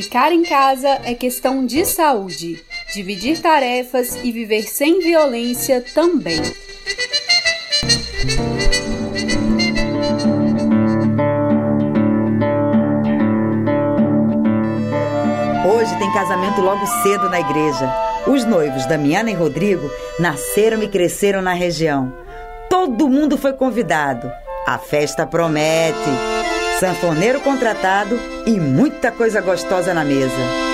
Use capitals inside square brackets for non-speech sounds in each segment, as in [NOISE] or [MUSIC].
Ficar em casa é questão de saúde. Dividir tarefas e viver sem violência também. Hoje tem casamento logo cedo na igreja. Os noivos, Damiana e Rodrigo, nasceram e cresceram na região. Todo mundo foi convidado. A festa promete. Sanfoneiro contratado e muita coisa gostosa na mesa.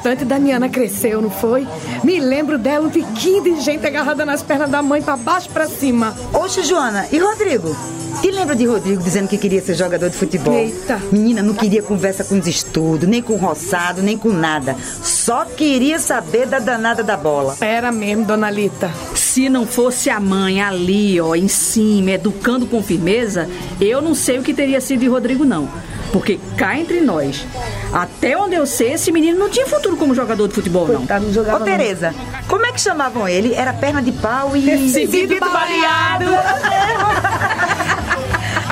No instante, Damiana cresceu, não foi? Me lembro dela, um tiquinho de gente agarrada nas pernas da mãe, pra baixo pra cima. Oxe, Joana, e Rodrigo? Te lembra de Rodrigo dizendo que queria ser jogador de futebol? Eita. Menina, não queria conversa com os estudos, nem com o roçado, nem com nada. Só queria saber da danada da bola. Era mesmo, dona Lita. Se não fosse a mãe ali, ó, em cima, educando com firmeza, eu não sei o que teria sido de Rodrigo, não. Porque cá entre nós, até onde eu sei, esse menino não tinha futuro como jogador de futebol, não. Coitado, não jogava Ô, Tereza, como é que chamavam ele? Era perna de pau e... Exibido baleado. [LAUGHS]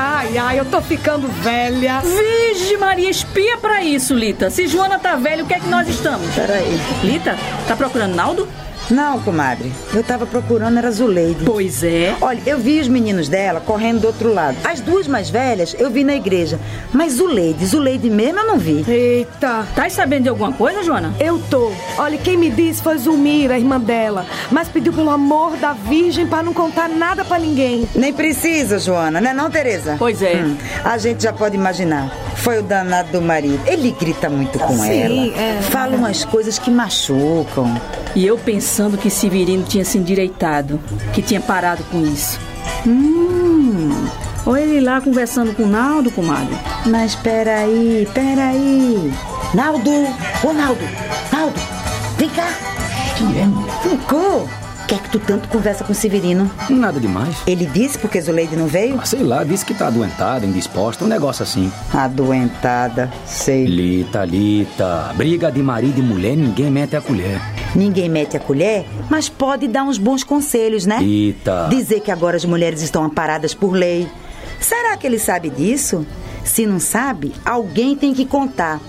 Ai, ai, eu tô ficando velha. Virgem Maria, espia pra isso, Lita. Se Joana tá velha, o que é que nós estamos? Peraí. Lita, tá procurando Naldo? Não, comadre. Eu tava procurando, era Zuleide. Pois é. Olha, eu vi os meninos dela correndo do outro lado. As duas mais velhas eu vi na igreja. Mas Zuleide, Zuleide mesmo eu não vi. Eita. Tá sabendo de alguma coisa, Joana? Eu tô. Olha, quem me disse foi Zulmira, a irmã dela. Mas pediu pelo amor da Virgem pra não contar nada pra ninguém. Nem precisa, Joana, né não, Tereza? Pois é. Hum, a gente já pode imaginar. Foi o danado do marido. Ele grita muito com Sim, ela. é. Fala umas coisas que machucam. E eu pensando que Severino tinha se endireitado, que tinha parado com isso. Hum. Olha ele lá conversando com o Naldo, comadre. Mas peraí, peraí. Naldo! Ô, Naldo! Naldo! Vem cá! Que é, mulher? Ficou! Quer que tu tanto conversa com o Severino? Nada demais. Ele disse porque Zuleide não veio? Ah, sei lá, disse que tá adoentada, indisposta, um negócio assim. Adoentada, sei. Lita, Lita, briga de marido e mulher, ninguém mete a colher. Ninguém mete a colher, mas pode dar uns bons conselhos, né? Lita. Dizer que agora as mulheres estão amparadas por lei. Será que ele sabe disso? Se não sabe, alguém tem que contar.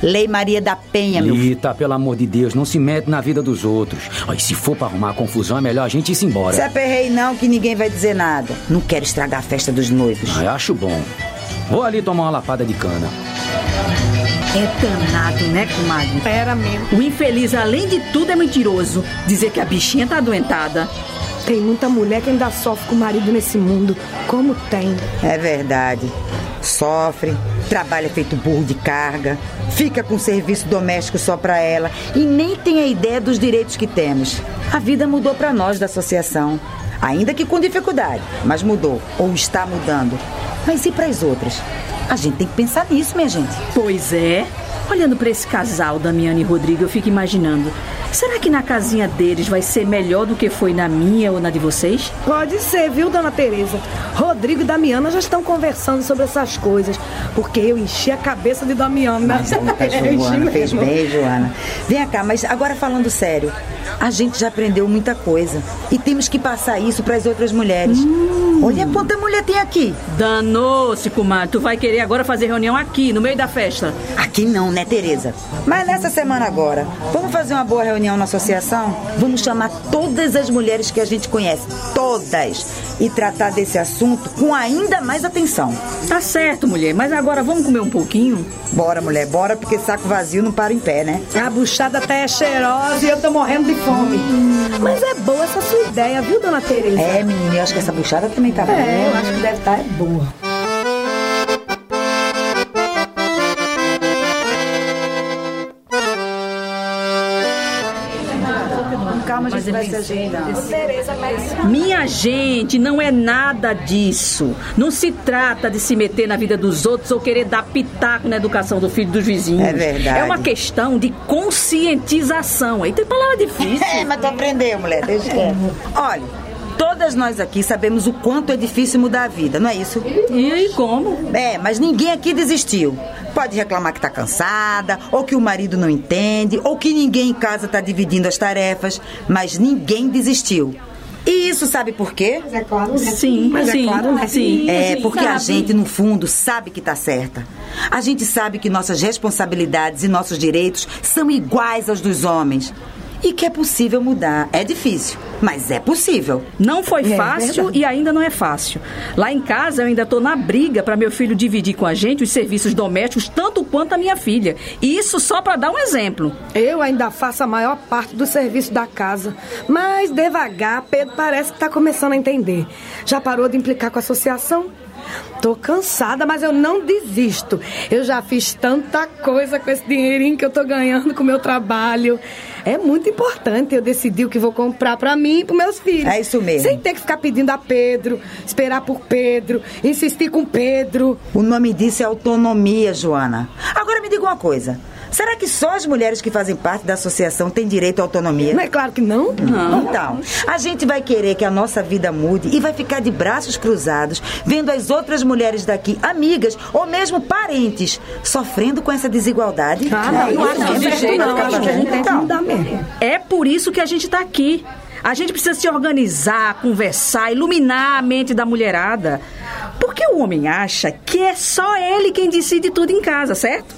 Lei Maria da Penha, meu filho. Lita, pelo amor de Deus, não se mete na vida dos outros. E se for pra arrumar confusão, é melhor a gente ir embora. Se aperrei não, que ninguém vai dizer nada. Não quero estragar a festa dos noivos. Ah, acho bom. Vou ali tomar uma lapada de cana. É danado, né, comadre? Era mesmo. O infeliz, além de tudo, é mentiroso. Dizer que a bichinha tá adoentada. Tem muita mulher que ainda sofre com o marido nesse mundo. Como tem. É verdade. Sofre, trabalha feito burro de carga, fica com serviço doméstico só pra ela e nem tem a ideia dos direitos que temos. A vida mudou pra nós da associação. Ainda que com dificuldade, mas mudou ou está mudando. Mas e pras outras? A gente tem que pensar nisso, minha gente. Pois é. Olhando pra esse casal, Damiana e Rodrigo, eu fico imaginando. Será que na casinha deles vai ser melhor do que foi na minha ou na de vocês? Pode ser, viu, dona Tereza? Rodrigo e Damiana já estão conversando sobre essas coisas. Porque eu enchi a cabeça de Damiana. Mas outra, Eu [LAUGHS] enchi Joana, fez bem, Joana. Vem cá, mas agora falando sério, a gente já aprendeu muita coisa e temos que passar isso para as outras mulheres. Olha quanta mulher tem aqui. Danou-se, comadre. Tu vai querer agora fazer reunião aqui, no meio da festa. Aqui não, né, Tereza? Mas nessa semana agora, vamos fazer uma boa reunião na associação? Vamos chamar todas as mulheres que a gente conhece, todas, e tratar desse assunto com ainda mais atenção. Tá certo, mulher, mas agora vamos comer um pouquinho? Bora, mulher, bora, porque saco vazio não para em pé, né? A buchada até é cheirosa e eu tô morrendo de fome. Mas é boa essa sua ideia, viu, dona Tereza? É, menina, eu acho que essa buchada também tá boa. É, eu acho que deve estar boa. Calma, a vai agendar. Minha gente, não é nada disso. Não se trata de se meter na vida dos outros ou querer dar pitaco na educação do filho dos vizinhos. É verdade. É uma questão de conscientização. Aí tem palavra difícil. [LAUGHS] É, mas tu aprendeu, mulher, deixa quieto. Olha, Todas nós aqui sabemos o quanto é difícil mudar a vida, não é isso? E como? É, mas ninguém aqui desistiu. Pode reclamar que tá cansada, ou que o marido não entende, ou que ninguém em casa tá dividindo as tarefas, mas ninguém desistiu. E isso sabe por quê? Mas é claro, né? Sim, Mas sim, é claro, né? sim. É, porque a sabe. gente, no fundo, sabe que tá certa. A gente sabe que nossas responsabilidades e nossos direitos são iguais aos dos homens. E que é possível mudar. É difícil, mas é possível. Não foi É, fácil verdade. e ainda não é fácil. Lá em casa eu ainda tô na briga para meu filho dividir com a gente os serviços domésticos tanto quanto a minha filha. E isso só para dar um exemplo. Eu ainda faço a maior parte do serviço da casa. Mas devagar, Pedro parece que tá começando a entender. Já parou de implicar com a associação? Tô cansada, mas eu não desisto. Eu já fiz tanta coisa com esse dinheirinho que eu tô ganhando com o meu trabalho. É muito importante eu decidir o que vou comprar pra mim e pros meus filhos. É isso mesmo. Sem ter que ficar pedindo a Pedro, esperar por Pedro, insistir com Pedro. O nome disso é autonomia, Joana. Agora me diga uma coisa. Será que só as mulheres que fazem parte da associação têm direito à autonomia? Não é claro que não? Então, a gente vai querer que a nossa vida mude e vai ficar de braços cruzados, vendo as outras mulheres daqui, amigas ou mesmo parentes, sofrendo com essa desigualdade. Ah, não, É não jeito vai não. Acho que a gente tem que fazendo. mudar mesmo. É por isso que a gente tá aqui. A gente precisa se organizar, conversar, iluminar a mente da mulherada. Porque o homem acha que é só ele quem decide tudo em casa, certo?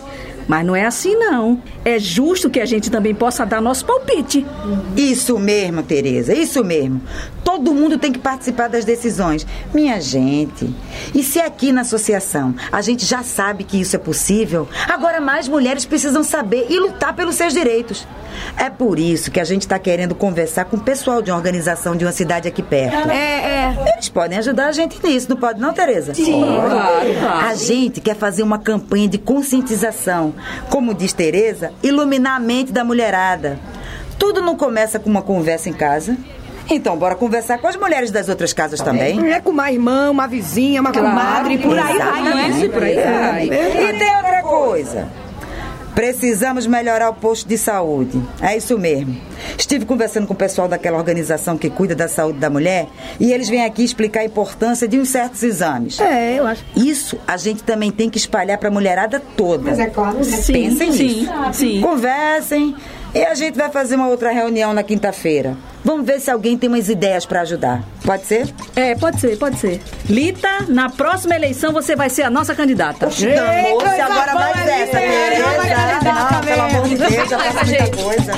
Mas não é assim, não. É justo que a gente também possa dar nosso palpite. Isso mesmo, Tereza, isso mesmo. Todo mundo tem que participar das decisões. Minha gente, e se aqui na associação a gente já sabe que isso é possível, agora mais mulheres precisam saber e lutar pelos seus direitos. É por isso que a gente está querendo conversar com o pessoal de uma organização de uma cidade aqui perto. É, é. Eles podem ajudar a gente nisso, não pode não, Tereza? Sim, claro, claro. A gente quer fazer uma campanha de conscientização. Como diz Tereza, iluminar a mente da mulherada. Tudo não começa com uma conversa em casa. Então, bora conversar com as mulheres das outras casas também. É com uma irmã, uma vizinha, uma comadre, por aí vai. Né? Por aí vai. E tem outra coisa. Precisamos melhorar o posto de saúde. É isso mesmo. Estive conversando com o pessoal daquela organização que cuida da saúde da mulher e eles vêm aqui explicar a importância de uns certos exames. É, eu acho. Isso a gente também tem que espalhar para a mulherada toda. claro, né? Sim, Pensem sim, nisso. sim. Conversem e a gente vai fazer uma outra reunião na quinta-feira. Vamos ver se alguém tem umas ideias para ajudar. Pode ser? É, pode ser, pode ser. Lita, na próxima eleição você vai ser a nossa candidata. Danou-se coisa agora boa, mais essa. Tereza. Não vai pelo amor de Deus, já faço muita coisa.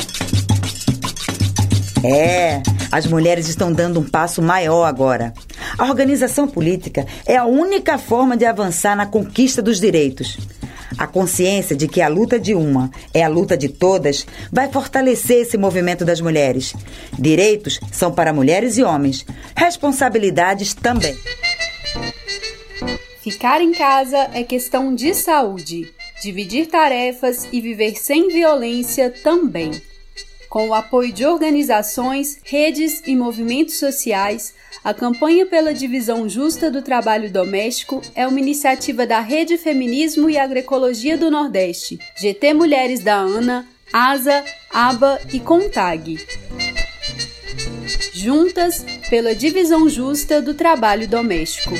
É, as mulheres estão dando um passo maior agora. A organização política é a única forma de avançar na conquista dos direitos. A consciência de que a luta de uma é a luta de todas vai fortalecer esse movimento das mulheres. Direitos são para mulheres e homens, responsabilidades também. Ficar em casa é questão de saúde. Dividir tarefas e viver sem violência também. Com o apoio de organizações, redes e movimentos sociais, a campanha pela divisão justa do trabalho doméstico é uma iniciativa da Rede Feminismo e Agroecologia do Nordeste, GT Mulheres da ANA, ASA, ABA e CONTAG. Juntas pela divisão justa do trabalho doméstico.